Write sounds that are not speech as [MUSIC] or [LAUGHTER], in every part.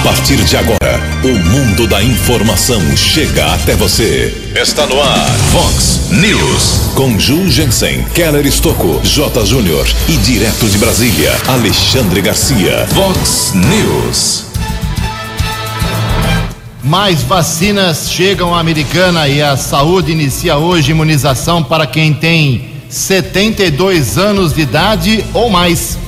A partir de agora, o mundo da informação chega até você. Está no ar, Fox News. Com Ju Jensen, Keller Estocco, J. Júnior e direto de Brasília, Alexandre Garcia. Fox News. Mais vacinas chegam à Americana e a saúde inicia hoje imunização para quem tem 72 anos de idade ou mais.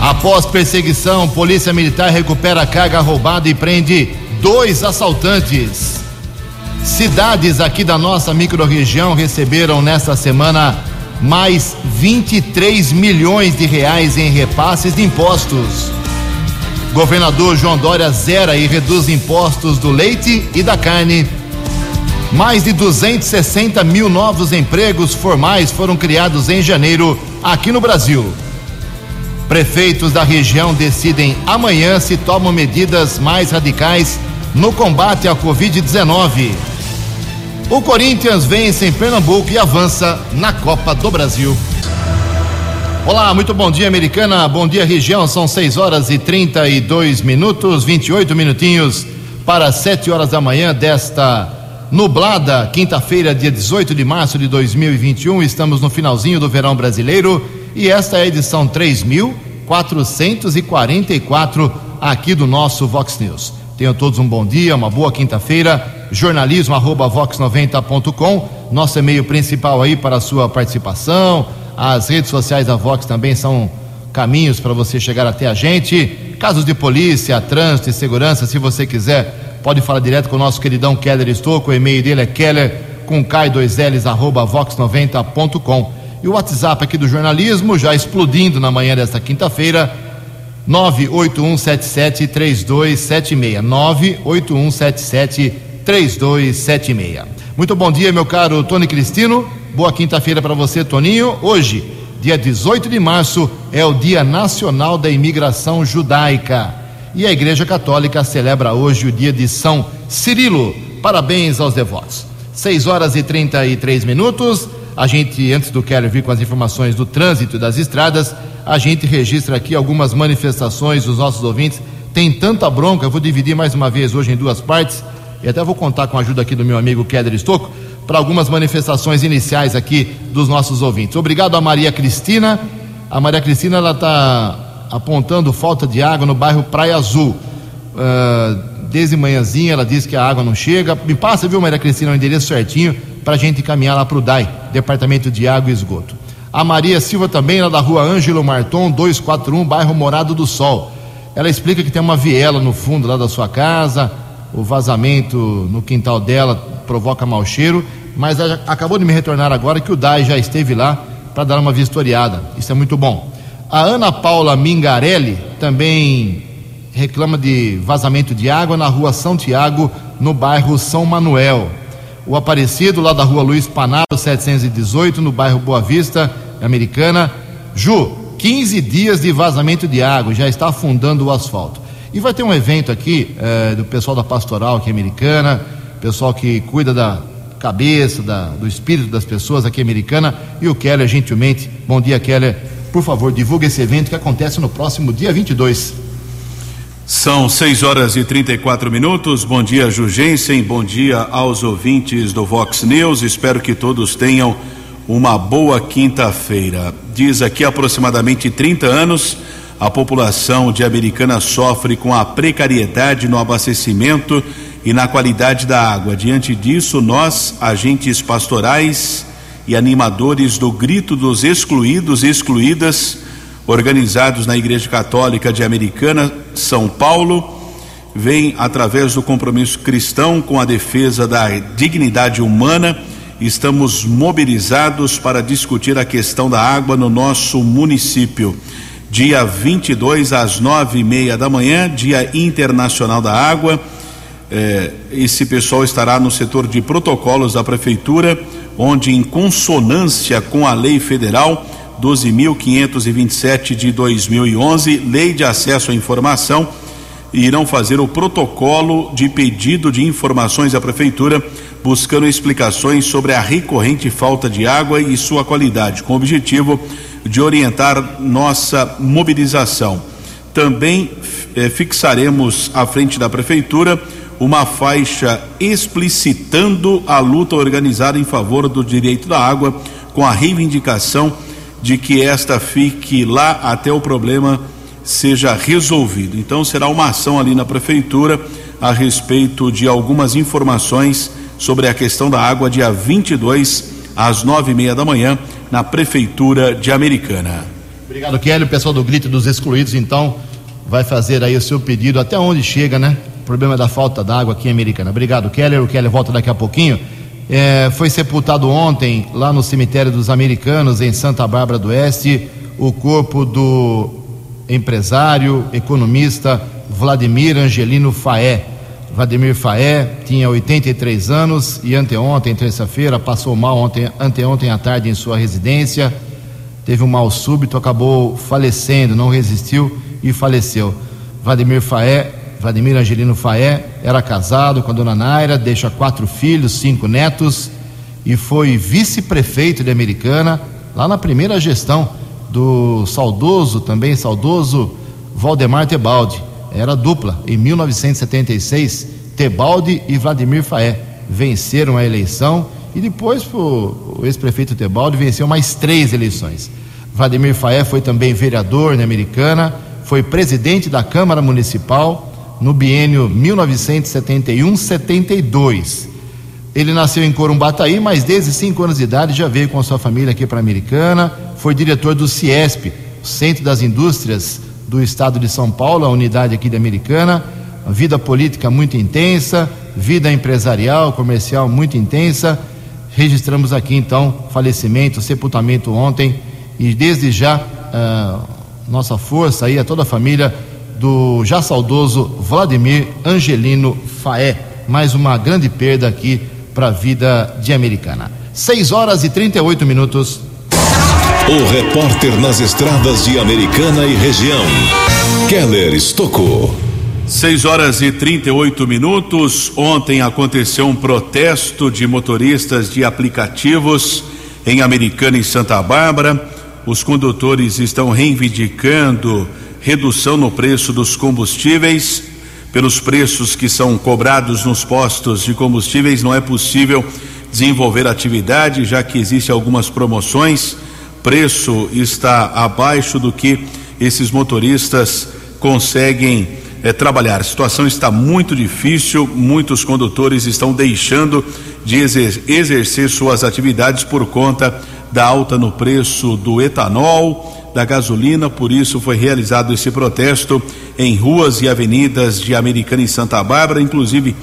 Após perseguição, Polícia Militar recupera a carga roubada e prende dois assaltantes. Cidades aqui da nossa microrregião receberam nesta semana mais 23 milhões de reais em repasses de impostos. Governador João Dória zera e reduz impostos do leite e da carne. Mais de 260 mil novos empregos formais foram criados em janeiro aqui no Brasil. Prefeitos da região decidem amanhã se tomam medidas mais radicais no combate à Covid-19. O Corinthians vence em Pernambuco e avança na Copa do Brasil. Olá, muito bom dia, americana. Bom dia, região. São 6 horas e 32 minutos, 28 minutinhos para 7 horas da manhã desta nublada quinta-feira, dia 18 de março de 2021. Estamos no finalzinho do verão brasileiro e esta é a edição 3444 aqui do nosso Vox News. Tenham todos um bom dia, uma boa quinta-feira. Jornalismo arroba vox90.com, nosso e-mail principal aí para a sua participação. As redes sociais da Vox também são caminhos para você chegar até a gente. Casos de polícia, trânsito e segurança, se você quiser, pode falar direto com o nosso queridão Keller Estouco. O e-mail dele é keller com K2Ls arroba vox90.com. E o WhatsApp aqui do jornalismo já explodindo na manhã desta quinta-feira, 981773276. 981773276. Muito bom dia, meu caro Tony Cristino. Boa quinta-feira para você, Toninho. Hoje, dia 18 de março, é o Dia Nacional da Imigração Judaica. E a Igreja Católica celebra hoje o dia de São Cirilo. Parabéns aos devotos. 6 horas e 33 minutos. A gente, antes do Keller vir com as informações do trânsito das estradas, a gente registra aqui algumas manifestações dos nossos ouvintes. Tem tanta bronca, eu vou dividir mais uma vez hoje em duas partes, e até vou contar com a ajuda aqui do meu amigo Keller Estocco, para algumas manifestações iniciais aqui dos nossos ouvintes. Obrigado a Maria Cristina. A Maria Cristina ela está apontando falta de água no bairro Praia Azul. Uh, desde manhãzinha ela diz que a água não chega. Me passa, viu, Maria Cristina, o endereço certinho para a gente encaminhar lá para o DAI, Departamento de Água e Esgoto. A Maria Silva também, lá da rua Ângelo Marton, 241, bairro Morado do Sol. Ela explica que tem uma viela no fundo lá da sua casa, o vazamento no quintal dela provoca mau cheiro, mas acabou de me retornar agora que o DAI já esteve lá para dar uma vistoriada. Isso é muito bom. A Ana Paula Mingarelli também reclama de vazamento de água na rua São Tiago, no bairro São Manuel. O Aparecido, lá da rua Luiz Panaro, 718, no bairro Boa Vista, Americana. Ju, 15 dias de vazamento de água, já está afundando o asfalto. E vai ter um evento aqui eh, do pessoal da pastoral aqui americana, pessoal que cuida da cabeça, da, do espírito das pessoas aqui americana, e o Keller, gentilmente. Bom dia, Keller. Por favor, divulgue esse evento que acontece no próximo dia 22. São 6 horas e 34 minutos. Bom dia, Jugensen. Bom dia aos ouvintes do Vox News. Espero que todos tenham uma boa quinta-feira. Diz aqui aproximadamente 30 anos, a população de Americana sofre com a precariedade no abastecimento e na qualidade da água. Diante disso, nós, agentes pastorais e animadores do grito dos excluídos e excluídas, organizados na Igreja Católica de Americana, São Paulo, vem através do compromisso cristão com a defesa da dignidade humana. Estamos mobilizados para discutir a questão da água no nosso município. Dia 22 às nove e meia da manhã, Dia Internacional da Água. Eh, esse pessoal estará no setor de protocolos da prefeitura, onde, em consonância com a lei federal, 12.527 de 2011, Lei de Acesso à Informação, irão fazer o protocolo de pedido de informações à Prefeitura, buscando explicações sobre a recorrente falta de água e sua qualidade, com o objetivo de orientar nossa mobilização. Também eh, fixaremos à frente da prefeitura uma faixa explicitando a luta organizada em favor do direito da água, com a reivindicação de que esta fique lá até o problema seja resolvido. Então será uma ação ali na prefeitura a respeito de algumas informações sobre a questão da água, dia 22 às nove e meia da manhã, na prefeitura de Americana. Obrigado, Kelly. O pessoal do Grito dos Excluídos, então, vai fazer aí o seu pedido até onde chega, né? O problema da falta d'água aqui em Americana. Obrigado, Keller. O Keller volta daqui a pouquinho. É, foi sepultado ontem, lá no cemitério dos americanos, em Santa Bárbara do Oeste, o corpo do empresário, economista Vladimir Angelino Faé. Vladimir Faé tinha 83 anos e anteontem, terça-feira, passou mal ontem, anteontem à tarde em sua residência. Teve um mal súbito, acabou falecendo, não resistiu e faleceu. Vladimir Faé, Vladimir Angelino Faé, era casado com a dona Naira, deixa quatro filhos, cinco netos e foi vice-prefeito de Americana lá na primeira gestão do saudoso, também saudoso Valdemar Tebaldi. Era dupla. Em 1976, Tebaldi e Vladimir Faé venceram a eleição e depois o ex-prefeito Tebaldi venceu mais três eleições. Vladimir Faé foi também vereador na Americana, foi presidente da Câmara Municipal no biênio 1971-72. Ele nasceu em Corumbataí, mas desde cinco anos de idade já veio com sua família aqui para a Americana. Foi diretor do CIESP, Centro das Indústrias do Estado de São Paulo, a unidade aqui da Americana. Vida política muito intensa, vida empresarial, comercial muito intensa. Registramos aqui então falecimento, sepultamento ontem e desde já uh, nossa força aí a toda a família do já saudoso Vladimir Angelino Faé. Mais uma grande perda aqui para a vida de Americana. 6 horas e 38 minutos. O repórter nas estradas de Americana e região, Keller Estocou. 6 horas e 38 minutos. Ontem aconteceu um protesto de motoristas de aplicativos em Americana e Santa Bárbara. Os condutores estão reivindicando redução no preço dos combustíveis. Pelos preços que são cobrados nos postos de combustíveis, não é possível desenvolver atividade, já que existem algumas promoções, preço está abaixo do que esses motoristas conseguem eh, trabalhar. A situação está muito difícil, muitos condutores estão deixando de exer exercer suas atividades por conta da alta no preço do etanol da gasolina, por isso foi realizado esse protesto em ruas e avenidas de Americana e Santa Bárbara, inclusive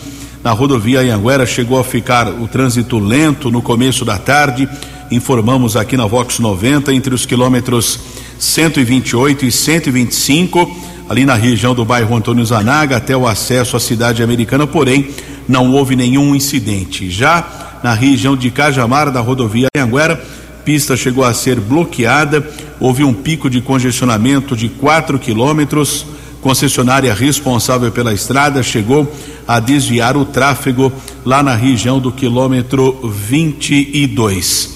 na rodovia Anhanguera chegou a ficar o trânsito lento no começo da tarde. Informamos aqui na Vox 90 entre os quilômetros 128 e 125, ali na região do bairro Antônio Zanaga, até o acesso à cidade americana, porém não houve nenhum incidente. Já na região de Cajamar, da rodovia Anhanguera, pista chegou a ser bloqueada, houve um pico de congestionamento de 4 quilômetros. Concessionária responsável pela estrada chegou a desviar o tráfego lá na região do quilômetro 22.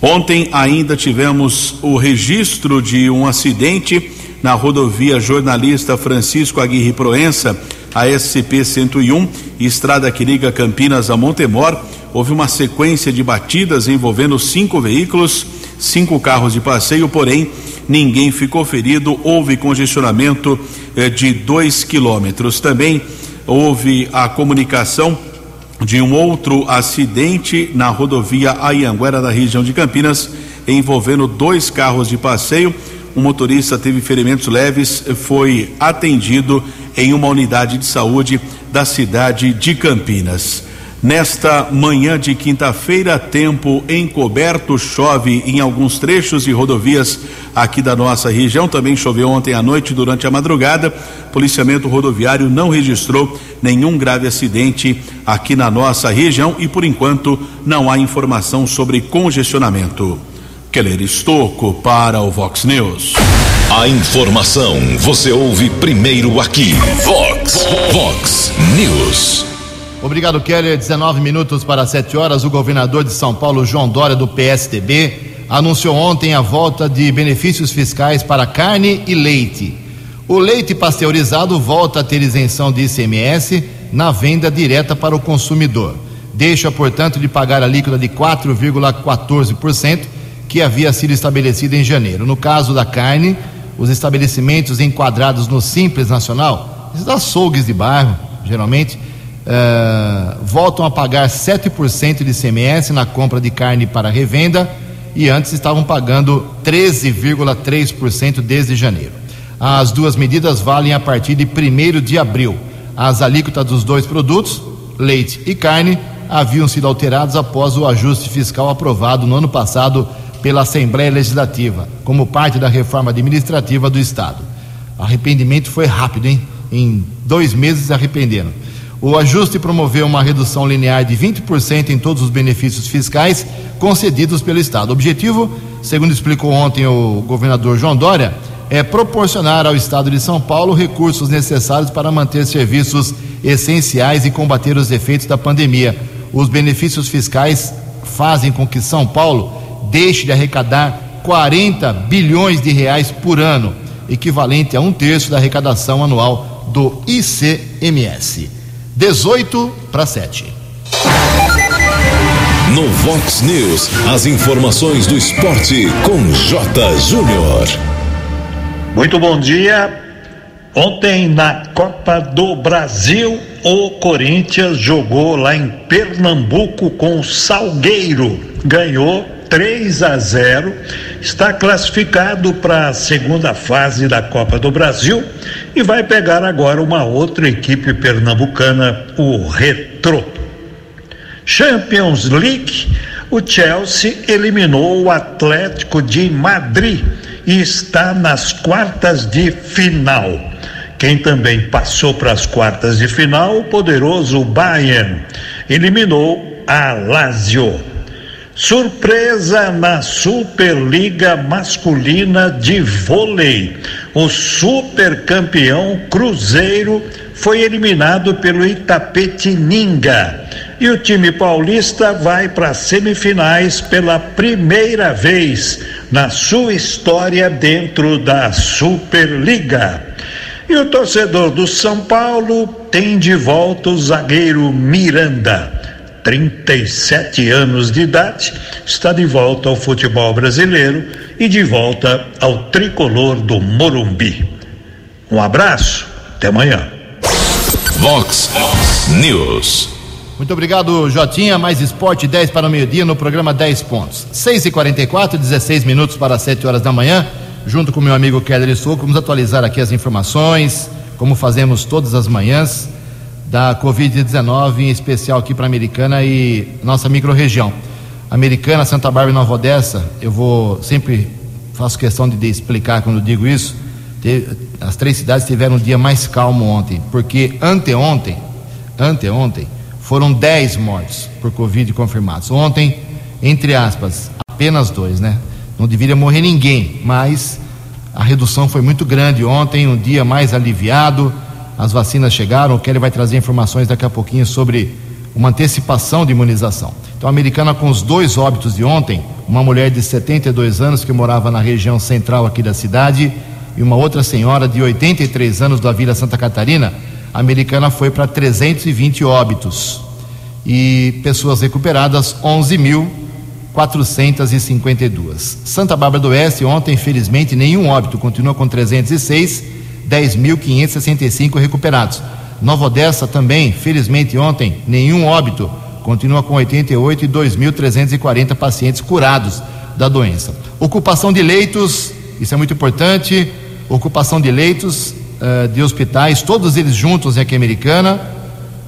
Ontem ainda tivemos o registro de um acidente na rodovia Jornalista Francisco Aguirre Proença, a SCP-101, estrada que liga Campinas a Montemor houve uma sequência de batidas envolvendo cinco veículos, cinco carros de passeio, porém ninguém ficou ferido. Houve congestionamento eh, de dois quilômetros. Também houve a comunicação de um outro acidente na rodovia Ayanguera da região de Campinas, envolvendo dois carros de passeio. Um motorista teve ferimentos leves, foi atendido em uma unidade de saúde da cidade de Campinas. Nesta manhã de quinta-feira, tempo encoberto, chove em alguns trechos de rodovias aqui da nossa região. Também choveu ontem à noite durante a madrugada. Policiamento rodoviário não registrou nenhum grave acidente aqui na nossa região e, por enquanto, não há informação sobre congestionamento. Keller Estocco para o Vox News. A informação você ouve primeiro aqui. Vox, Vox News. Obrigado, Keller. 19 minutos para 7 horas. O governador de São Paulo, João Dória, do PSTB, anunciou ontem a volta de benefícios fiscais para carne e leite. O leite pasteurizado volta a ter isenção de ICMS na venda direta para o consumidor. Deixa, portanto, de pagar a líquida de 4,14% que havia sido estabelecida em janeiro. No caso da carne, os estabelecimentos enquadrados no Simples Nacional, esses açougues de bairro, geralmente, uh, voltam a pagar 7% de ICMS na compra de carne para revenda e antes estavam pagando 13,3% desde janeiro. As duas medidas valem a partir de 1 de abril. As alíquotas dos dois produtos, leite e carne, haviam sido alteradas após o ajuste fiscal aprovado no ano passado pela Assembleia Legislativa, como parte da reforma administrativa do Estado. Arrependimento foi rápido, hein? Em dois meses arrependeram. O ajuste promoveu uma redução linear de 20% em todos os benefícios fiscais concedidos pelo Estado. O objetivo, segundo explicou ontem o governador João Dória, é proporcionar ao Estado de São Paulo recursos necessários para manter serviços essenciais e combater os efeitos da pandemia. Os benefícios fiscais fazem com que São Paulo deixe de arrecadar 40 bilhões de reais por ano, equivalente a um terço da arrecadação anual do ICMS. 18 para 7. No Vox News, as informações do esporte com J. Júnior. Muito bom dia. Ontem na Copa do Brasil, o Corinthians jogou lá em Pernambuco com o Salgueiro. Ganhou 3 a 0, está classificado para a segunda fase da Copa do Brasil e vai pegar agora uma outra equipe pernambucana, o Retro. Champions League, o Chelsea eliminou o Atlético de Madrid e está nas quartas de final. Quem também passou para as quartas de final, o poderoso Bayern, eliminou a Lazio. Surpresa na Superliga Masculina de Vôlei. O supercampeão Cruzeiro foi eliminado pelo Itapetininga. E o time paulista vai para as semifinais pela primeira vez na sua história dentro da Superliga. E o torcedor do São Paulo tem de volta o zagueiro Miranda. 37 anos de idade, está de volta ao futebol brasileiro e de volta ao tricolor do Morumbi. Um abraço, até amanhã. Vox News. Muito obrigado, Jotinha. Mais esporte 10 para o meio-dia no programa 10 pontos. 6 e 44 16 minutos para 7 horas da manhã. Junto com meu amigo Keller Souco, vamos atualizar aqui as informações, como fazemos todas as manhãs, da Covid-19, em especial aqui para Americana e nossa microrregião. Americana, Santa Bárbara e Nova Odessa, eu vou sempre faço questão de, de explicar quando digo isso. As três cidades tiveram um dia mais calmo ontem, porque anteontem, anteontem, foram 10 mortes por Covid confirmados. Ontem, entre aspas, apenas dois, né? Não deveria morrer ninguém, mas a redução foi muito grande ontem, um dia mais aliviado. As vacinas chegaram. O Kelly vai trazer informações daqui a pouquinho sobre uma antecipação de imunização. Então, a americana com os dois óbitos de ontem, uma mulher de 72 anos que morava na região central aqui da cidade e uma outra senhora de 83 anos da Vila Santa Catarina, a americana foi para 320 óbitos e pessoas recuperadas 11.452. Santa Bárbara do Oeste, ontem, infelizmente, nenhum óbito, continua com 306, 10.565 recuperados. Nova Odessa também, felizmente, ontem, nenhum óbito, continua com 88 e 2.340 pacientes curados da doença. Ocupação de leitos, isso é muito importante. Ocupação de leitos, uh, de hospitais, todos eles juntos aqui em Americana.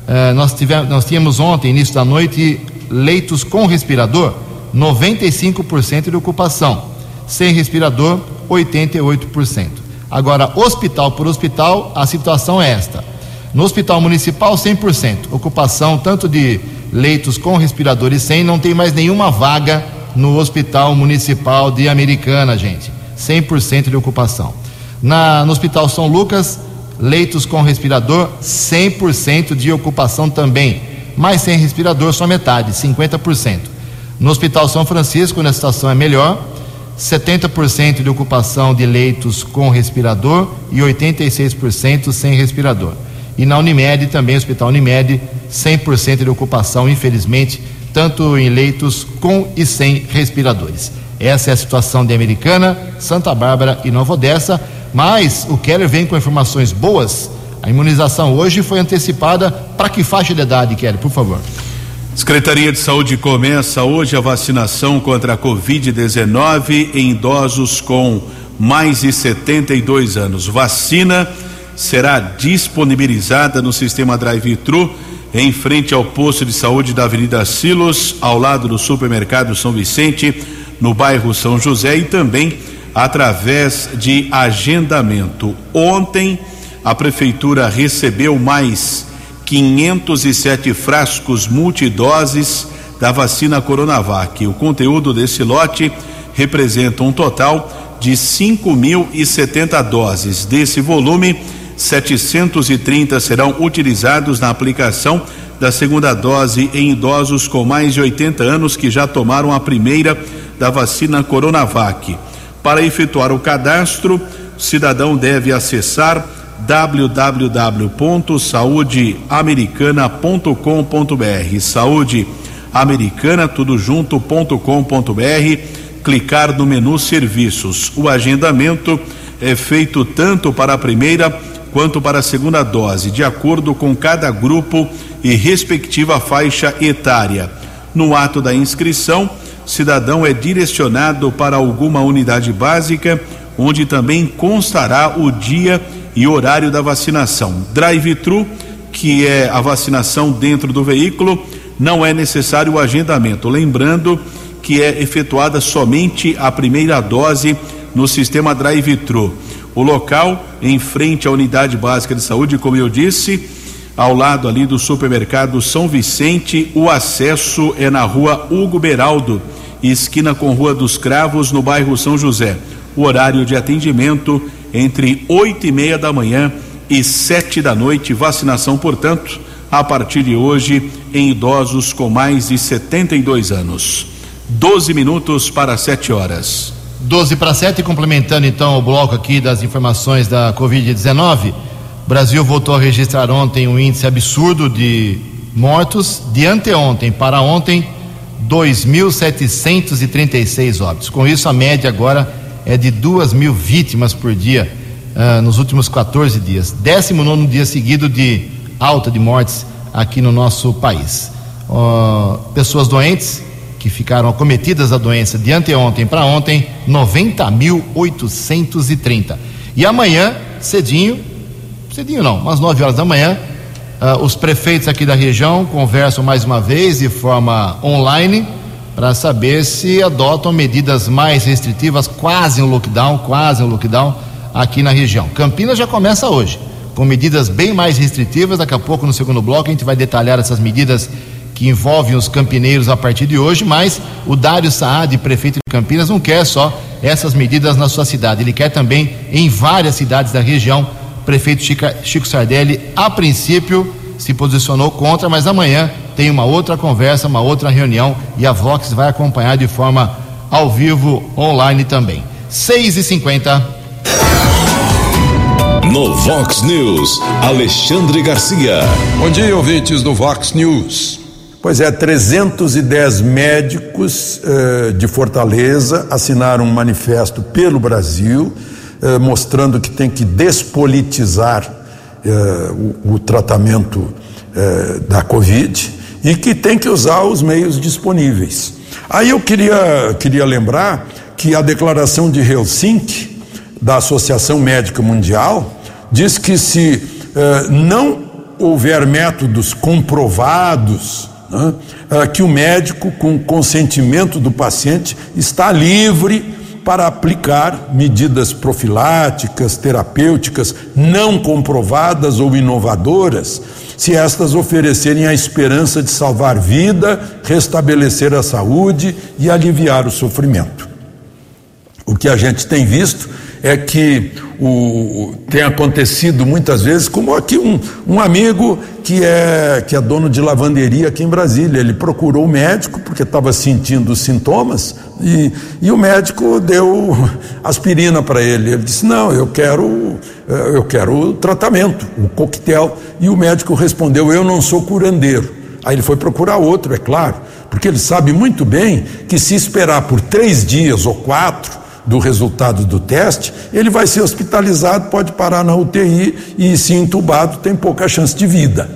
Uh, nós, tivemos, nós tínhamos ontem, início da noite, leitos com respirador, 95% de ocupação. Sem respirador, 88%. Agora, hospital por hospital, a situação é esta. No hospital municipal, 100%. Ocupação tanto de leitos com respirador e sem, não tem mais nenhuma vaga no hospital municipal de Americana, gente. 100% de ocupação. Na, no Hospital São Lucas, leitos com respirador, 100% de ocupação também, mas sem respirador só metade, 50%. No Hospital São Francisco, a situação é melhor, 70% de ocupação de leitos com respirador e 86% sem respirador. E na Unimed, também, Hospital Unimed, 100% de ocupação, infelizmente, tanto em leitos com e sem respiradores. Essa é a situação de Americana, Santa Bárbara e Nova Odessa. Mas o Keller vem com informações boas. A imunização hoje foi antecipada para que faixa de idade, Keller, por favor? Secretaria de Saúde começa hoje a vacinação contra a Covid-19 em idosos com mais de 72 anos. Vacina será disponibilizada no sistema drive-thru em frente ao posto de saúde da Avenida Silos, ao lado do supermercado São Vicente, no bairro São José e também através de agendamento. Ontem a prefeitura recebeu mais 507 frascos multidoses da vacina Coronavac. O conteúdo desse lote representa um total de 5.070 doses. Desse volume, 730 serão utilizados na aplicação da segunda dose em idosos com mais de 80 anos que já tomaram a primeira da vacina Coronavac. Para efetuar o cadastro, o cidadão deve acessar www.saudeamericana.com.br. Saúde Americana, tudo junto.com.br. Clicar no menu Serviços. O agendamento é feito tanto para a primeira quanto para a segunda dose, de acordo com cada grupo e respectiva faixa etária. No ato da inscrição, cidadão é direcionado para alguma unidade básica, onde também constará o dia horário da vacinação. Drive-thru, que é a vacinação dentro do veículo, não é necessário o agendamento. Lembrando que é efetuada somente a primeira dose no sistema drive-thru. O local, em frente à unidade básica de saúde, como eu disse, ao lado ali do supermercado São Vicente, o acesso é na rua Hugo Beraldo, esquina com Rua dos Cravos, no bairro São José. O horário de atendimento entre oito e meia da manhã e sete da noite. Vacinação, portanto, a partir de hoje em idosos com mais de 72 anos. 12 minutos para 7 horas. 12 para 7, complementando então o bloco aqui das informações da Covid-19. O Brasil voltou a registrar ontem um índice absurdo de mortos. De anteontem para ontem, 2.736 óbitos. Com isso, a média agora é de 2 mil vítimas por dia uh, nos últimos 14 dias. 19 dia seguido de alta de mortes aqui no nosso país. Uh, pessoas doentes que ficaram acometidas da doença de anteontem para ontem, 90.830. E amanhã, cedinho, cedinho não, umas 9 horas da manhã, uh, os prefeitos aqui da região conversam mais uma vez de forma online para saber se adotam medidas mais restritivas, quase um lockdown, quase um lockdown aqui na região. Campinas já começa hoje, com medidas bem mais restritivas. Daqui a pouco, no segundo bloco, a gente vai detalhar essas medidas que envolvem os campineiros a partir de hoje, mas o Dário Saad, prefeito de Campinas, não quer só essas medidas na sua cidade, ele quer também em várias cidades da região. O prefeito Chico Sardelli, a princípio, se posicionou contra, mas amanhã tem uma outra conversa, uma outra reunião e a Vox vai acompanhar de forma ao vivo, online também. 6 e 50 No Vox News, Alexandre Garcia. Bom dia, ouvintes do Vox News. Pois é, 310 médicos eh, de Fortaleza assinaram um manifesto pelo Brasil, eh, mostrando que tem que despolitizar eh, o, o, tratamento eh, da Covid e que tem que usar os meios disponíveis. Aí eu queria, queria lembrar que a declaração de Helsinki, da Associação Médica Mundial, diz que se eh, não houver métodos comprovados, né, eh, que o médico, com consentimento do paciente, está livre para aplicar medidas profiláticas, terapêuticas não comprovadas ou inovadoras, se estas oferecerem a esperança de salvar vida, restabelecer a saúde e aliviar o sofrimento. O que a gente tem visto é que o, tem acontecido muitas vezes, como aqui um, um amigo que é, que é dono de lavanderia aqui em Brasília. Ele procurou o médico porque estava sentindo sintomas e, e o médico deu [LAUGHS] aspirina para ele. Ele disse: Não, eu quero, eu quero tratamento, o coquetel. E o médico respondeu: Eu não sou curandeiro. Aí ele foi procurar outro, é claro, porque ele sabe muito bem que se esperar por três dias ou quatro do resultado do teste, ele vai ser hospitalizado, pode parar na UTI e, se entubado, tem pouca chance de vida,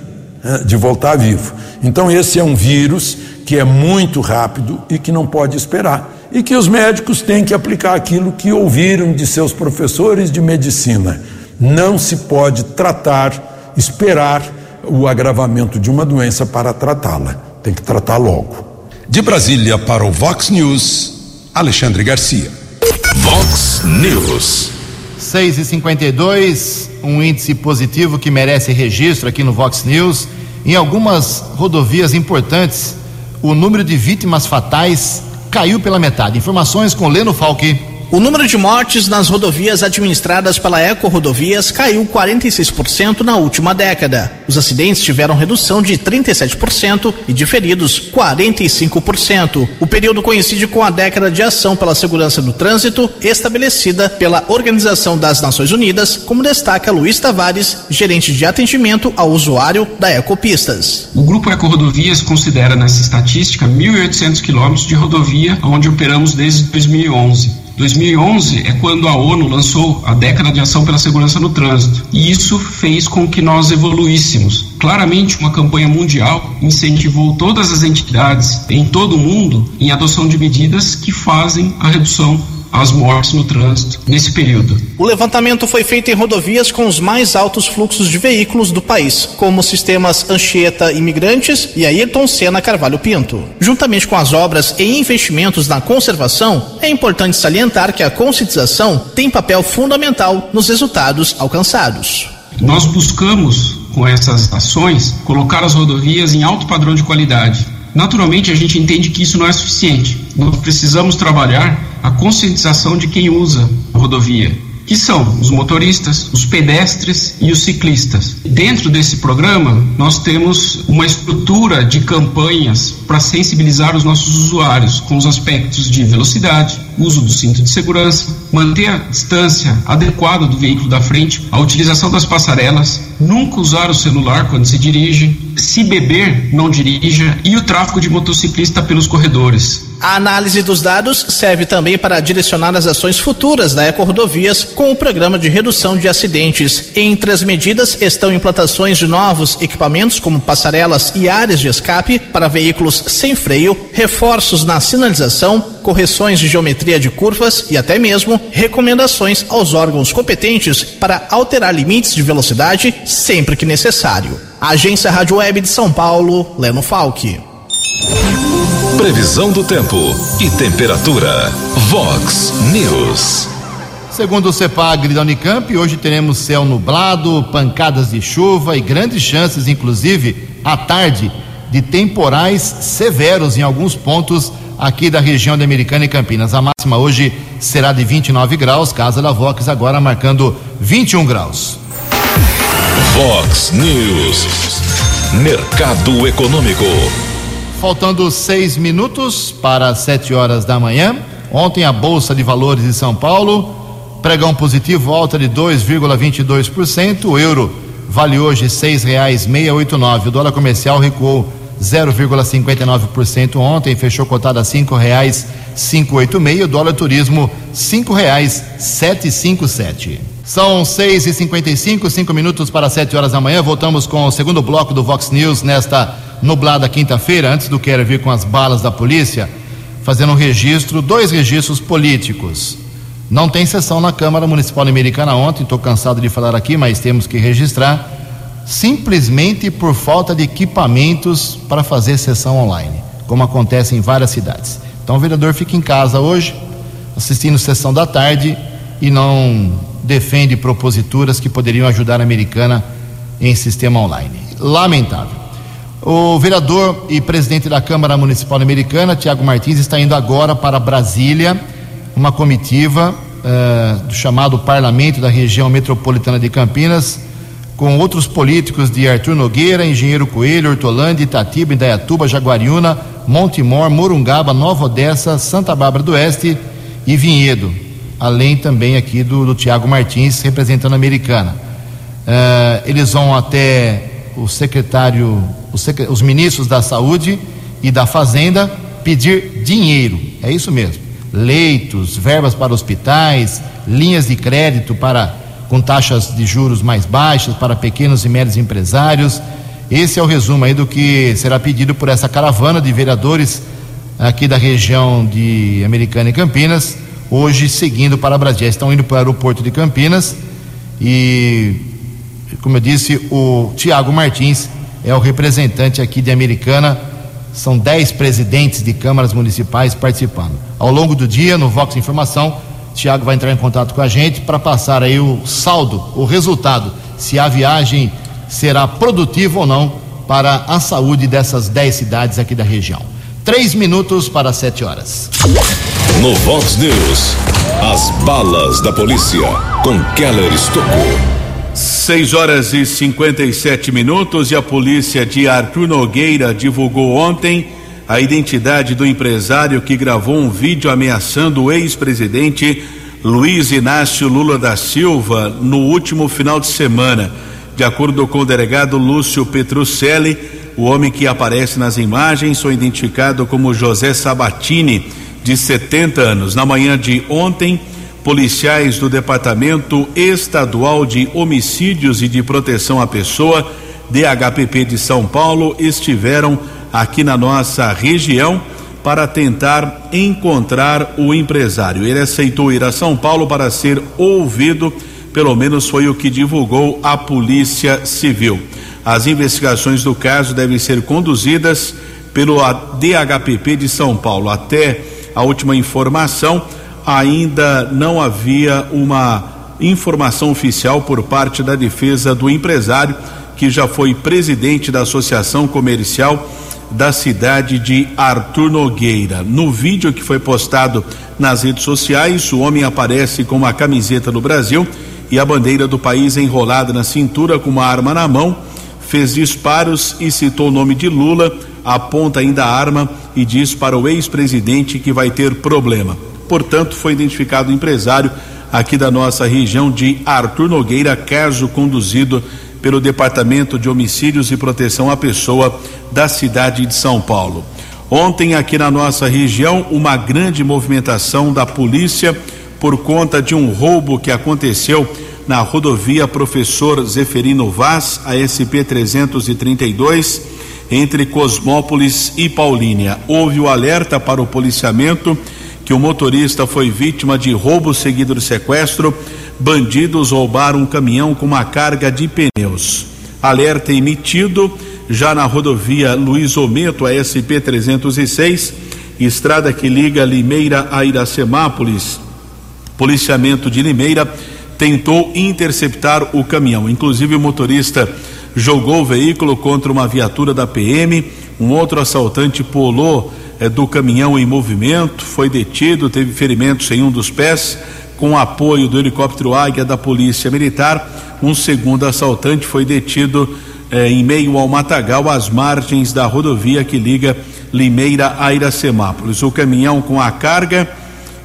né, de voltar vivo. Então, esse é um vírus que é muito rápido e que não pode esperar. E que os médicos têm que aplicar aquilo que ouviram de seus professores de medicina. Não se pode tratar, esperar o agravamento de uma doença para tratá-la. Tem que tratar logo. De Brasília para o Vox News, Alexandre Garcia. Vox News. 6 e 52 um índice positivo que merece registro aqui no Vox News. Em algumas rodovias importantes, o número de vítimas fatais caiu pela metade. Informações com Leno Falque. O número de mortes nas rodovias administradas pela Eco Rodovias caiu 46% na última década. Os acidentes tiveram redução de 37% e de feridos 45%. O período coincide com a década de ação pela segurança do trânsito estabelecida pela Organização das Nações Unidas, como destaca Luiz Tavares, gerente de atendimento ao usuário da Ecopistas. O grupo Eco Rodovias considera nessa estatística 1.800 quilômetros de rodovia onde operamos desde 2011. 2011 é quando a ONU lançou a década de ação pela segurança no trânsito, e isso fez com que nós evoluíssemos. Claramente, uma campanha mundial incentivou todas as entidades em todo o mundo em adoção de medidas que fazem a redução as mortes no trânsito nesse período. O levantamento foi feito em rodovias com os mais altos fluxos de veículos do país, como os sistemas Anchieta Imigrantes e Ayrton Senna Carvalho Pinto. Juntamente com as obras e investimentos na conservação, é importante salientar que a conscientização tem papel fundamental nos resultados alcançados. Nós buscamos, com essas ações, colocar as rodovias em alto padrão de qualidade. Naturalmente, a gente entende que isso não é suficiente. Nós precisamos trabalhar a conscientização de quem usa a rodovia, que são os motoristas, os pedestres e os ciclistas. Dentro desse programa, nós temos uma estrutura de campanhas para sensibilizar os nossos usuários com os aspectos de velocidade, uso do cinto de segurança, manter a distância adequada do veículo da frente, a utilização das passarelas, nunca usar o celular quando se dirige, se beber, não dirija e o tráfego de motociclista pelos corredores. A análise dos dados serve também para direcionar as ações futuras da Eco-Rodovias com o programa de redução de acidentes. Entre as medidas estão implantações de novos equipamentos como passarelas e áreas de escape para veículos sem freio, reforços na sinalização, correções de geometria de curvas e até mesmo recomendações aos órgãos competentes para alterar limites de velocidade sempre que necessário. Agência Rádio Web de São Paulo, Leno Falque. Previsão do tempo e temperatura. Vox News. Segundo o CEPAGRI da Unicamp, hoje teremos céu nublado, pancadas de chuva e grandes chances, inclusive, à tarde, de temporais severos em alguns pontos aqui da região da Americana e Campinas. A máxima hoje será de 29 graus, Casa da Vox agora marcando 21 graus. Vox News. Mercado Econômico. Faltando seis minutos para sete horas da manhã. Ontem a Bolsa de Valores de São Paulo, pregão positivo, alta de 2,22%. O euro vale hoje seis reais meia oito nove. O dólar comercial recuou 0,59% ontem, fechou cotado a cinco reais cinco oito meio. O dólar turismo cinco reais sete cinco sete. São seis e cinquenta e cinco, cinco minutos para sete horas da manhã. Voltamos com o segundo bloco do Vox News nesta nublada quinta-feira. Antes do Quero vir com as balas da polícia, fazendo um registro, dois registros políticos. Não tem sessão na Câmara Municipal Americana ontem, estou cansado de falar aqui, mas temos que registrar, simplesmente por falta de equipamentos para fazer sessão online, como acontece em várias cidades. Então o vereador fica em casa hoje, assistindo sessão da tarde e não defende proposituras que poderiam ajudar a americana em sistema online. Lamentável. O vereador e presidente da Câmara Municipal Americana, Tiago Martins, está indo agora para Brasília, uma comitiva uh, do chamado Parlamento da região metropolitana de Campinas, com outros políticos de Arthur Nogueira, Engenheiro Coelho, Hortolândia, Itatiba, Indaiatuba, Jaguariúna, Montemor, Morungaba, Nova Odessa, Santa Bárbara do Oeste e Vinhedo, além também aqui do, do Tiago Martins, representando a Americana. Uh, eles vão até o secretário, os, os ministros da Saúde e da Fazenda pedir dinheiro, é isso mesmo, leitos, verbas para hospitais, linhas de crédito para com taxas de juros mais baixas para pequenos e médios empresários. Esse é o resumo aí do que será pedido por essa caravana de vereadores aqui da região de Americana e Campinas, hoje seguindo para Brasília. Estão indo para o aeroporto de Campinas e, como eu disse, o Tiago Martins é o representante aqui de Americana. São dez presidentes de câmaras municipais participando. Ao longo do dia, no Vox Informação, Tiago vai entrar em contato com a gente para passar aí o saldo, o resultado, se a viagem será produtiva ou não para a saúde dessas 10 cidades aqui da região. Três minutos para sete horas. No Vox News, as balas da polícia com Keller Estocou. 6 horas e 57 minutos e a polícia de Arthur Nogueira divulgou ontem a identidade do empresário que gravou um vídeo ameaçando o ex-presidente Luiz Inácio Lula da Silva no último final de semana. De acordo com o delegado Lúcio Petrucelli, o homem que aparece nas imagens foi identificado como José Sabatini, de 70 anos. Na manhã de ontem, policiais do Departamento Estadual de Homicídios e de Proteção à Pessoa, DHPP de São Paulo, estiveram aqui na nossa região para tentar encontrar o empresário. Ele aceitou ir a São Paulo para ser ouvido, pelo menos foi o que divulgou a Polícia Civil. As investigações do caso devem ser conduzidas pelo DHPP de São Paulo. Até a última informação, ainda não havia uma informação oficial por parte da defesa do empresário, que já foi presidente da Associação Comercial da cidade de Arthur Nogueira. No vídeo que foi postado nas redes sociais, o homem aparece com uma camiseta do Brasil e a bandeira do país enrolada na cintura com uma arma na mão. Fez disparos e citou o nome de Lula, aponta ainda a arma e diz para o ex-presidente que vai ter problema. Portanto, foi identificado o empresário aqui da nossa região de Arthur Nogueira, caso conduzido pelo Departamento de Homicídios e Proteção à Pessoa da cidade de São Paulo. Ontem, aqui na nossa região, uma grande movimentação da polícia por conta de um roubo que aconteceu na rodovia Professor Zeferino Vaz, a SP 332, entre Cosmópolis e Paulínia. Houve o alerta para o policiamento que o motorista foi vítima de roubo seguido de sequestro bandidos roubaram um caminhão com uma carga de pneus. Alerta emitido já na rodovia Luiz Ometo, a SP 306, estrada que liga Limeira a Iracemápolis. Policiamento de Limeira tentou interceptar o caminhão. Inclusive, o motorista jogou o veículo contra uma viatura da PM. Um outro assaltante pulou do caminhão em movimento, foi detido, teve ferimentos em um dos pés com apoio do helicóptero Águia da Polícia Militar. Um segundo assaltante foi detido eh, em meio ao matagal, às margens da rodovia que liga Limeira a Iracemápolis. O caminhão com a carga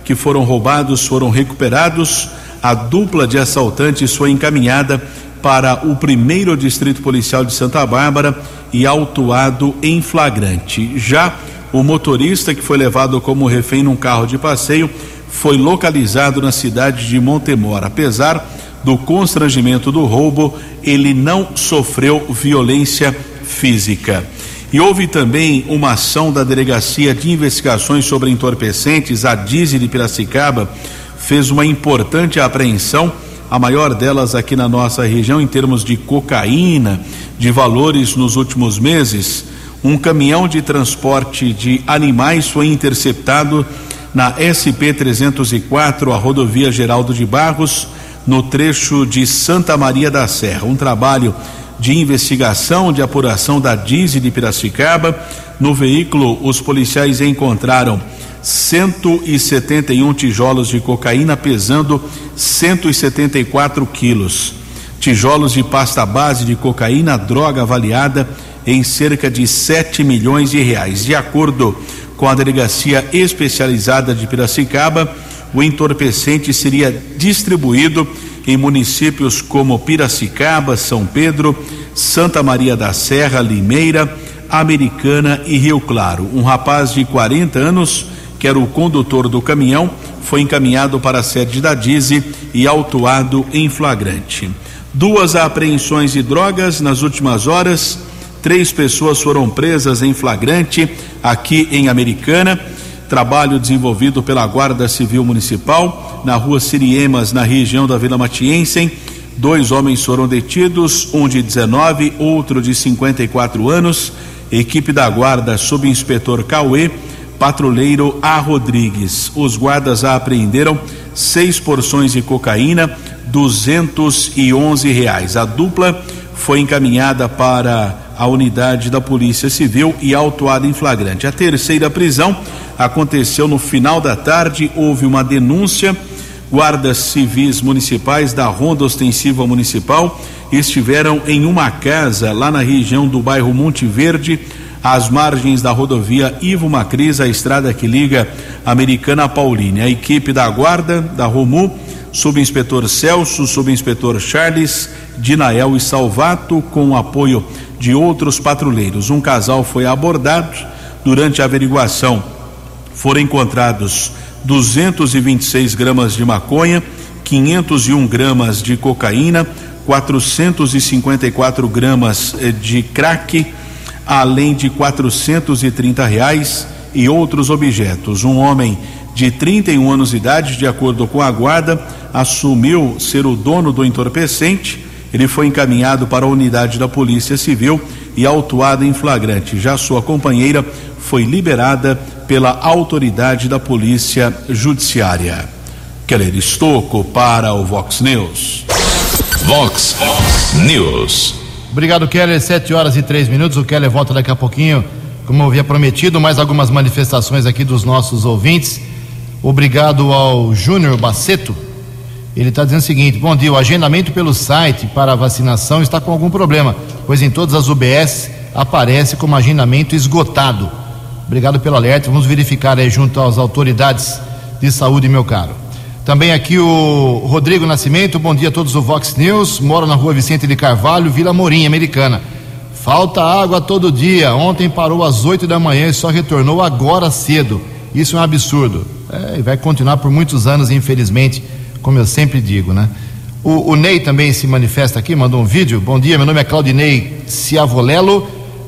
que foram roubados foram recuperados. A dupla de assaltantes foi encaminhada para o primeiro distrito policial de Santa Bárbara e autuado em flagrante. Já o motorista que foi levado como refém num carro de passeio foi localizado na cidade de Montemor. Apesar do constrangimento do roubo, ele não sofreu violência física. E houve também uma ação da Delegacia de Investigações sobre Entorpecentes, a DIZI de Piracicaba, fez uma importante apreensão, a maior delas aqui na nossa região, em termos de cocaína, de valores nos últimos meses. Um caminhão de transporte de animais foi interceptado na SP 304, a rodovia Geraldo de Barros, no trecho de Santa Maria da Serra. Um trabalho de investigação, de apuração da DIZI de Piracicaba. No veículo, os policiais encontraram 171 tijolos de cocaína pesando 174 quilos. Tijolos de pasta base de cocaína, droga avaliada em cerca de 7 milhões de reais. De acordo com a delegacia especializada de Piracicaba, o entorpecente seria distribuído em municípios como Piracicaba, São Pedro, Santa Maria da Serra, Limeira, Americana e Rio Claro. Um rapaz de 40 anos, que era o condutor do caminhão, foi encaminhado para a sede da Dize e autuado em flagrante. Duas apreensões de drogas nas últimas horas. Três pessoas foram presas em flagrante aqui em Americana trabalho desenvolvido pela Guarda Civil Municipal na rua Siriemas, na região da Vila Matiense. Dois homens foram detidos, um de 19, outro de 54 anos. Equipe da Guarda, subinspetor Cauê, patrulheiro A. Rodrigues. Os guardas apreenderam seis porções de cocaína, 211 reais. A dupla foi encaminhada para a unidade da Polícia Civil e autuada em flagrante. A terceira prisão aconteceu no final da tarde. Houve uma denúncia. Guardas civis municipais da Ronda Ostensiva Municipal estiveram em uma casa lá na região do bairro Monte Verde, às margens da rodovia Ivo Macris, a estrada que liga Americana a Paulínia. A equipe da Guarda, da Romu, subinspetor Celso, subinspetor Charles, Dinael e Salvato, com o apoio de outros patrulheiros. Um casal foi abordado durante a averiguação foram encontrados 226 gramas de maconha, 501 gramas de cocaína, 454 gramas eh, de crack, além de 430 reais e outros objetos. Um homem de 31 anos de idade, de acordo com a guarda, assumiu ser o dono do entorpecente. Ele foi encaminhado para a unidade da Polícia Civil e autuado em flagrante. Já sua companheira foi liberada pela autoridade da Polícia Judiciária. Keller Estocco para o Vox News. Vox News. Obrigado, Keller. Sete horas e três minutos. O Keller volta daqui a pouquinho, como eu havia prometido, mais algumas manifestações aqui dos nossos ouvintes. Obrigado ao Júnior Baceto. Ele está dizendo o seguinte: bom dia, o agendamento pelo site para vacinação está com algum problema, pois em todas as UBS aparece como agendamento esgotado. Obrigado pelo alerta. Vamos verificar aí junto às autoridades de saúde, meu caro. Também aqui o Rodrigo Nascimento. Bom dia a todos do Vox News. Moro na rua Vicente de Carvalho, Vila Morim, Americana. Falta água todo dia. Ontem parou às 8 da manhã e só retornou agora cedo. Isso é um absurdo. É, e vai continuar por muitos anos, infelizmente, como eu sempre digo, né? O, o Ney também se manifesta aqui, mandou um vídeo. Bom dia, meu nome é Claudinei Ciavolelo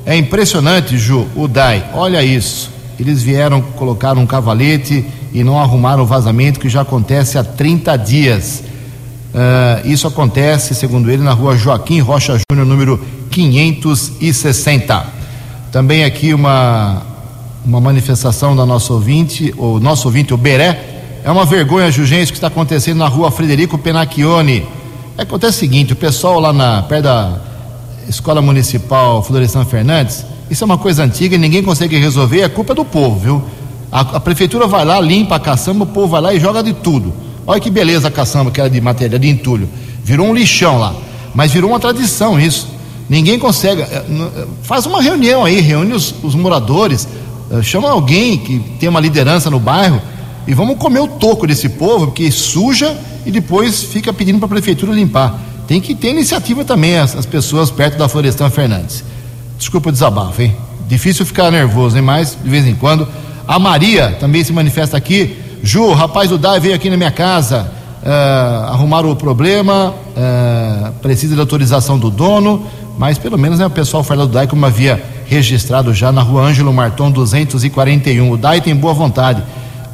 é impressionante, Ju, o DAI. Olha isso. Eles vieram colocar um cavalete e não arrumaram o vazamento que já acontece há 30 dias. Uh, isso acontece, segundo ele, na rua Joaquim Rocha Júnior, número 560. Também aqui uma, uma manifestação da nossa ouvinte, o nosso ouvinte, o Beré. É uma vergonha, Jugêncio, que está acontecendo na rua Frederico Penacchione. Acontece o seguinte: o pessoal lá na, perto da Escola Municipal Florestan Fernandes, isso é uma coisa antiga e ninguém consegue resolver, é culpa do povo, viu? A, a, prefeitura vai lá, limpa a caçamba, o povo vai lá e joga de tudo. Olha que beleza a caçamba que era de matéria, de entulho. Virou um lixão lá. Mas virou uma tradição isso. Ninguém consegue. Eh, eh, faz uma reunião aí, reúne os, os moradores, chama alguém que tem uma liderança no bairro e vamos comer o toco desse povo, porque suja e depois fica pedindo para a prefeitura limpar tem que ter iniciativa também as, as pessoas perto da Florestan Fernandes. Desculpa o desabafo, hein? Difícil ficar nervoso, hein? Mas de vez em quando. A Maria também se manifesta aqui. Ju, rapaz do DAI veio aqui na minha casa uh, arrumar o problema, uh, precisa de autorização do dono, mas pelo menos né, o pessoal fala do DAI como havia registrado já na rua Ângelo Marton 241. O DAI tem boa vontade.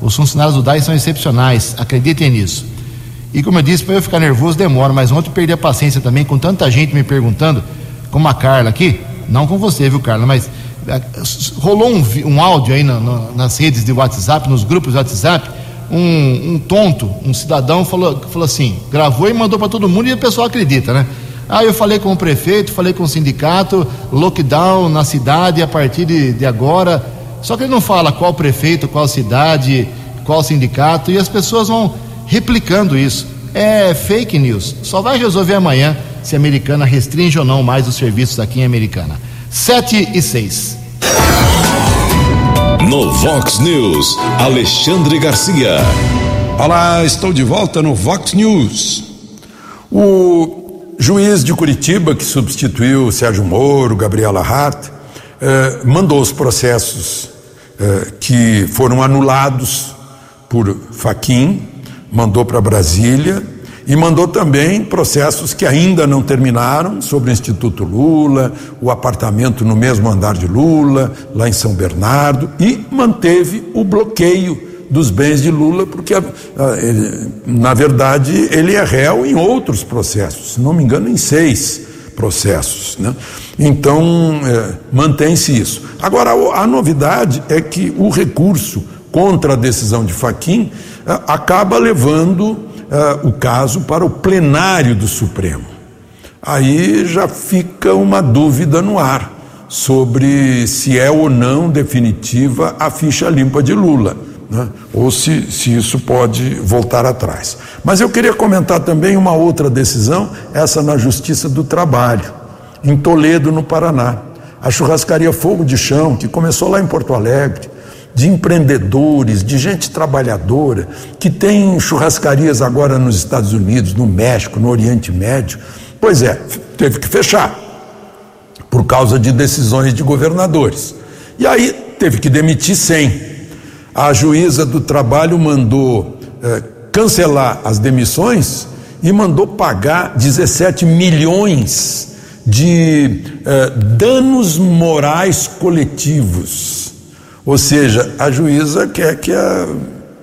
Os funcionários do DAI são excepcionais, acreditem nisso. E como eu disse, para eu ficar nervoso demora, mas ontem perdi a paciência também com tanta gente me perguntando, como a Carla aqui, não com você, viu, Carla, mas eh, rolou um, um áudio aí nas redes de WhatsApp, nos grupos de WhatsApp, um, um, tonto, um cidadão falou, falou assim, gravou e mandou para todo mundo e o pessoal acredita, né? Ah, eu falei com o prefeito, falei com o sindicato, lockdown na cidade a partir de, de agora, Só que ele não fala qual prefeito, qual cidade, qual sindicato, e as pessoas vão replicando isso. É fake news. Só vai resolver amanhã se a americana restringe ou não mais os serviços aqui em Americana. 7 e 6. No Vox News, Alexandre Garcia. Olá, estou de volta no Vox News. O juiz de Curitiba, que substituiu Sérgio Moro, Gabriela Hart, eh, mandou os processos eh, que foram anulados por Faquim, mandou para Brasília e mandou também processos que ainda não terminaram sobre o Instituto Lula, o apartamento no mesmo andar de Lula, lá em São Bernardo, e manteve o bloqueio dos bens de Lula, porque, na verdade, ele é réu em outros processos, se não me engano, em seis processos. Né? Então, é, mantém-se isso. Agora, a novidade é que o recurso contra a decisão de Faquim é, acaba levando uh, o caso para o plenário do Supremo. Aí já fica uma dúvida no ar sobre se é ou não definitiva a ficha limpa de Lula, né? ou se, se isso pode voltar atrás. Mas eu queria comentar também uma outra decisão, essa na Justiça do Trabalho, em Toledo, no Paraná. A churrascaria Fogo de Chão, que começou lá em Porto Alegre, de empreendedores, de gente trabalhadora, que tem churrascarias agora nos Estados Unidos, no México, no Oriente Médio. Pois é, teve que fechar, por causa de decisões de governadores. E aí teve que demitir 100. A juíza do trabalho mandou eh, cancelar as demissões e mandou pagar 17 milhões de eh, danos morais coletivos ou seja, a juíza quer que a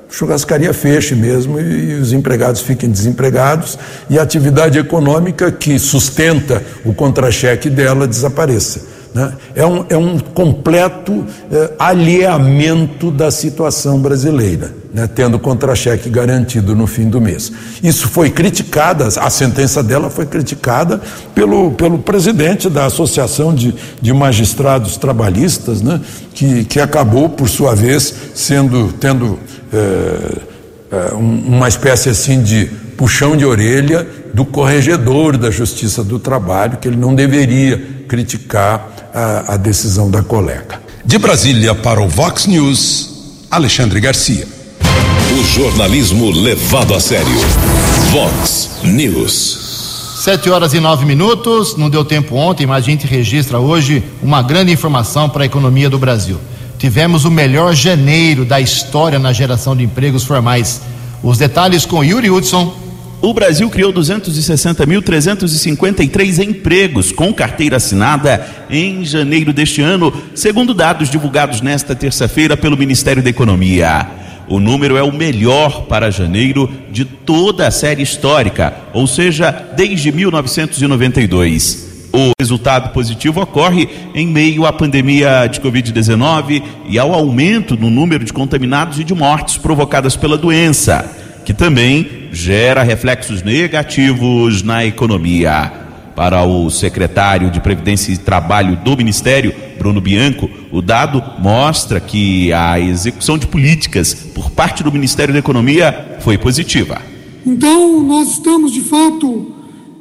churrascaria feche mesmo e, os empregados fiquem desempregados e a atividade econômica que sustenta o contra-cheque dela desapareça. Né? É, um, é um completo é, alheamento da situação brasileira, né? tendo contra-cheque garantido no fim do mês. Isso foi criticada, a sentença dela foi criticada pelo, pelo presidente da Associação de, de Magistrados Trabalhistas, né? que, que acabou, por sua vez, sendo tendo é, é, uma espécie assim de puxão de orelha do corregedor da Justiça do Trabalho, que ele não deveria criticar a, a decisão da colega. De Brasília para o Vox News, Alexandre Garcia. O jornalismo levado a sério. Vox News. Sete horas e nove minutos, não deu tempo ontem, mas a gente registra hoje uma grande informação para a economia do Brasil. Tivemos o melhor janeiro da história na geração de empregos formais. Os detalhes com Yuri Hudson o Brasil criou 260.353 empregos com carteira assinada em janeiro deste ano, segundo dados divulgados nesta terça-feira pelo Ministério da Economia. O número é o melhor para janeiro de toda a série histórica, ou seja, desde 1992. O resultado positivo ocorre em meio à pandemia de Covid-19 e ao aumento no número de contaminados e de mortes provocadas pela doença que também gera reflexos negativos na economia. Para o secretário de Previdência e Trabalho do Ministério, Bruno Bianco, o dado mostra que a execução de políticas por parte do Ministério da Economia foi positiva. Então, nós estamos, de fato,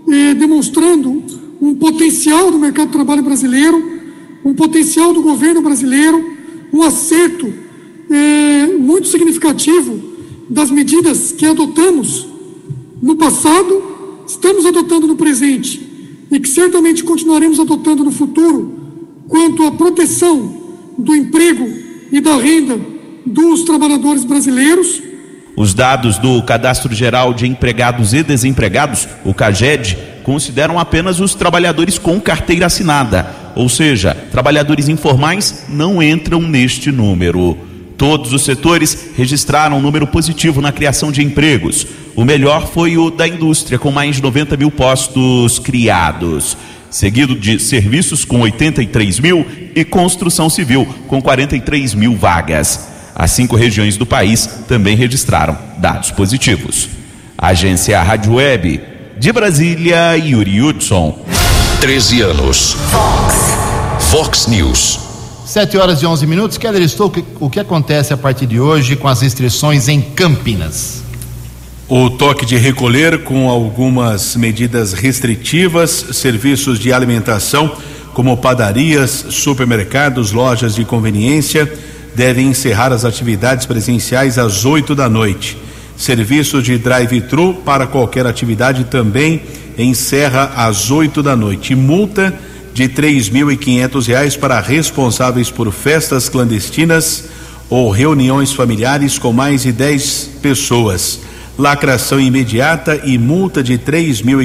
eh, demonstrando um potencial do mercado de trabalho brasileiro, um potencial do governo brasileiro, um acerto eh, muito significativo das medidas que adotamos no passado, estamos adotando no presente e que certamente continuaremos adotando no futuro, quanto à proteção do emprego e da renda dos trabalhadores brasileiros. Os dados do Cadastro Geral de Empregados e Desempregados, o CAGED, consideram apenas os trabalhadores com carteira assinada, ou seja, trabalhadores informais não entram neste número. Todos os setores registraram um número positivo na criação de empregos. O melhor foi o da indústria, com mais de 90 mil postos criados. Seguido de serviços, com 83 mil, e construção civil, com 43 mil vagas. As cinco regiões do país também registraram dados positivos. Agência Rádio Web, de Brasília, Yuri Hudson. 13 anos. Fox. Fox News. Sete horas e onze minutos. Keller estou o que acontece a partir de hoje com as restrições em Campinas? O toque de recolher com algumas medidas restritivas, serviços de alimentação, como padarias, supermercados, lojas de conveniência, devem encerrar as atividades presenciais às 8 da noite. Serviço de drive-thru para qualquer atividade também encerra às 8 da noite. Multa de quinhentos reais para responsáveis por festas clandestinas ou reuniões familiares com mais de 10 pessoas. Lacração imediata e multa de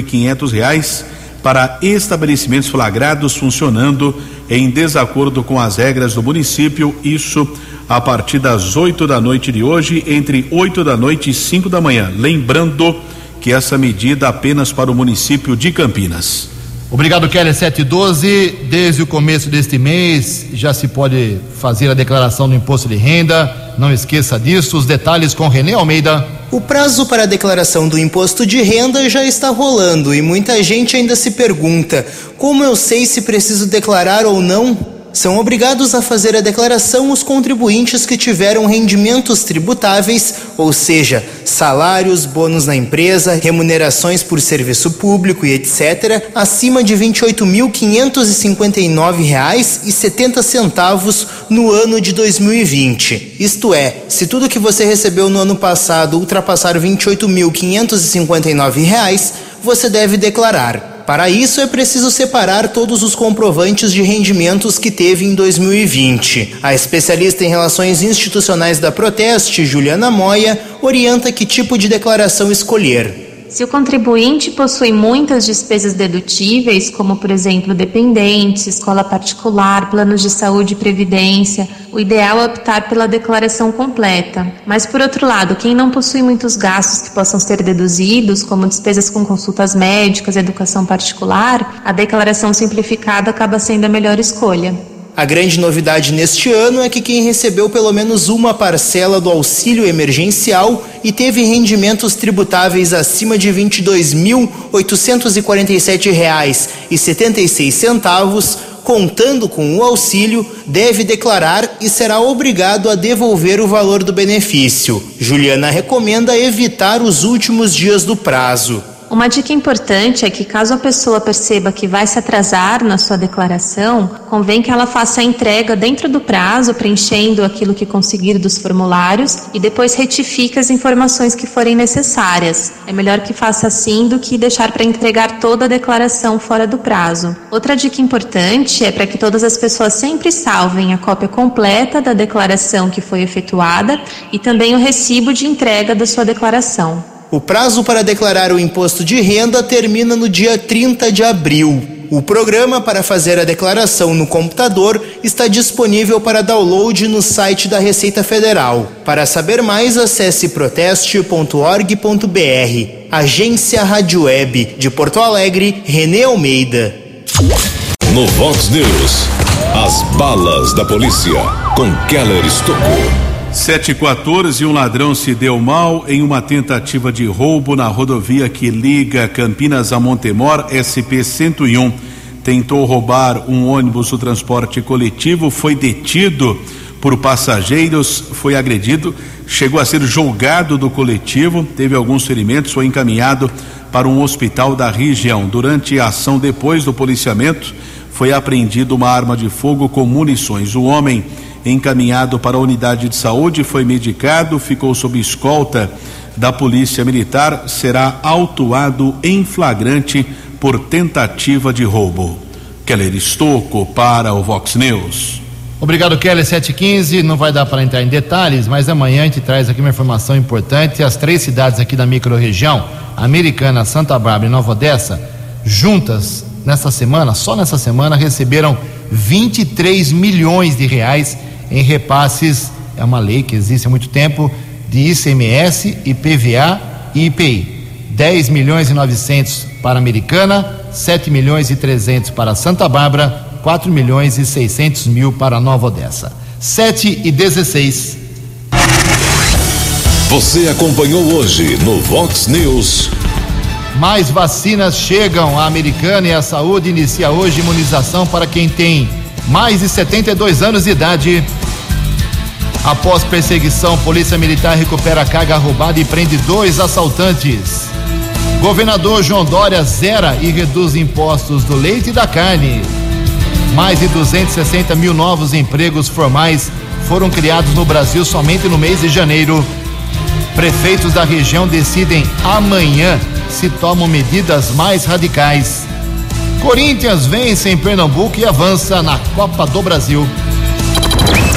quinhentos reais para estabelecimentos flagrados funcionando em desacordo com as regras do município. Isso a partir das 8 da noite de hoje, entre 8 da noite e 5 da manhã. Lembrando que essa medida apenas para o município de Campinas. Obrigado, Keller 712. Desde o começo deste mês já se pode fazer a declaração do imposto de renda. Não esqueça disso. Os detalhes com Renê Almeida. O prazo para a declaração do imposto de renda já está rolando e muita gente ainda se pergunta: como eu sei se preciso declarar ou não? São obrigados a fazer a declaração os contribuintes que tiveram rendimentos tributáveis, ou seja, salários, bônus na empresa, remunerações por serviço público e etc., acima de R$ 28.559,70 no ano de 2020. Isto é, se tudo que você recebeu no ano passado ultrapassar R$ 28.559, você deve declarar. Para isso é preciso separar todos os comprovantes de rendimentos que teve em 2020. A especialista em relações institucionais da Proteste, Juliana Moya, orienta que tipo de declaração escolher. Se o contribuinte possui muitas despesas dedutíveis, como por exemplo dependentes, escola particular, planos de saúde e previdência, o ideal é optar pela declaração completa. Mas por outro lado, quem não possui muitos gastos que possam ser deduzidos, como despesas com consultas médicas, educação particular, a declaração simplificada acaba sendo a melhor escolha. A grande novidade neste ano é que quem recebeu pelo menos uma parcela do auxílio emergencial e teve rendimentos tributáveis acima de R$ 22.847,76, contando com o auxílio, deve declarar e será obrigado a devolver o valor do benefício. Juliana recomenda evitar os últimos dias do prazo. Uma dica importante é que, caso a pessoa perceba que vai se atrasar na sua declaração, convém que ela faça a entrega dentro do prazo, preenchendo aquilo que conseguir dos formulários e depois retifique as informações que forem necessárias. É melhor que faça assim do que deixar para entregar toda a declaração fora do prazo. Outra dica importante é para que todas as pessoas sempre salvem a cópia completa da declaração que foi efetuada e também o recibo de entrega da sua declaração. O prazo para declarar o imposto de renda termina no dia 30 de abril. O programa para fazer a declaração no computador está disponível para download no site da Receita Federal. Para saber mais, acesse proteste.org.br. Agência Rádio Web de Porto Alegre, Renê Almeida. No Vox News, as balas da polícia com Keller Estocou. 714, um ladrão se deu mal em uma tentativa de roubo na rodovia que liga Campinas a Montemor, SP 101. Tentou roubar um ônibus do transporte coletivo, foi detido por passageiros, foi agredido, chegou a ser julgado do coletivo, teve alguns ferimentos, foi encaminhado para um hospital da região. Durante a ação depois do policiamento, foi apreendido uma arma de fogo com munições. O homem encaminhado para a unidade de saúde, foi medicado, ficou sob escolta da Polícia Militar, será autuado em flagrante por tentativa de roubo. Keller Estocco para o Vox News. Obrigado, Keller 715. Não vai dar para entrar em detalhes, mas amanhã a gente traz aqui uma informação importante. As três cidades aqui da microrregião, Americana, Santa Bárbara e Nova Odessa, juntas nessa semana, só nessa semana, receberam 23 milhões de reais em repasses, é uma lei que existe há muito tempo, de ICMS, IPVA e IPI. 10 milhões e 900 para a Americana, 7 milhões e 300 para Santa Bárbara, 4 milhões e 600 mil para Nova Odessa. 7 e 16. Você acompanhou hoje no Vox News. Mais vacinas chegam. A Americana e a Saúde inicia hoje imunização para quem tem mais de 72 anos de idade. Após perseguição, Polícia Militar recupera carga roubada e prende dois assaltantes. Governador João Dória zera e reduz impostos do leite e da carne. Mais de 260 mil novos empregos formais foram criados no Brasil somente no mês de janeiro. Prefeitos da região decidem amanhã se tomam medidas mais radicais. Corinthians vence em Pernambuco e avança na Copa do Brasil.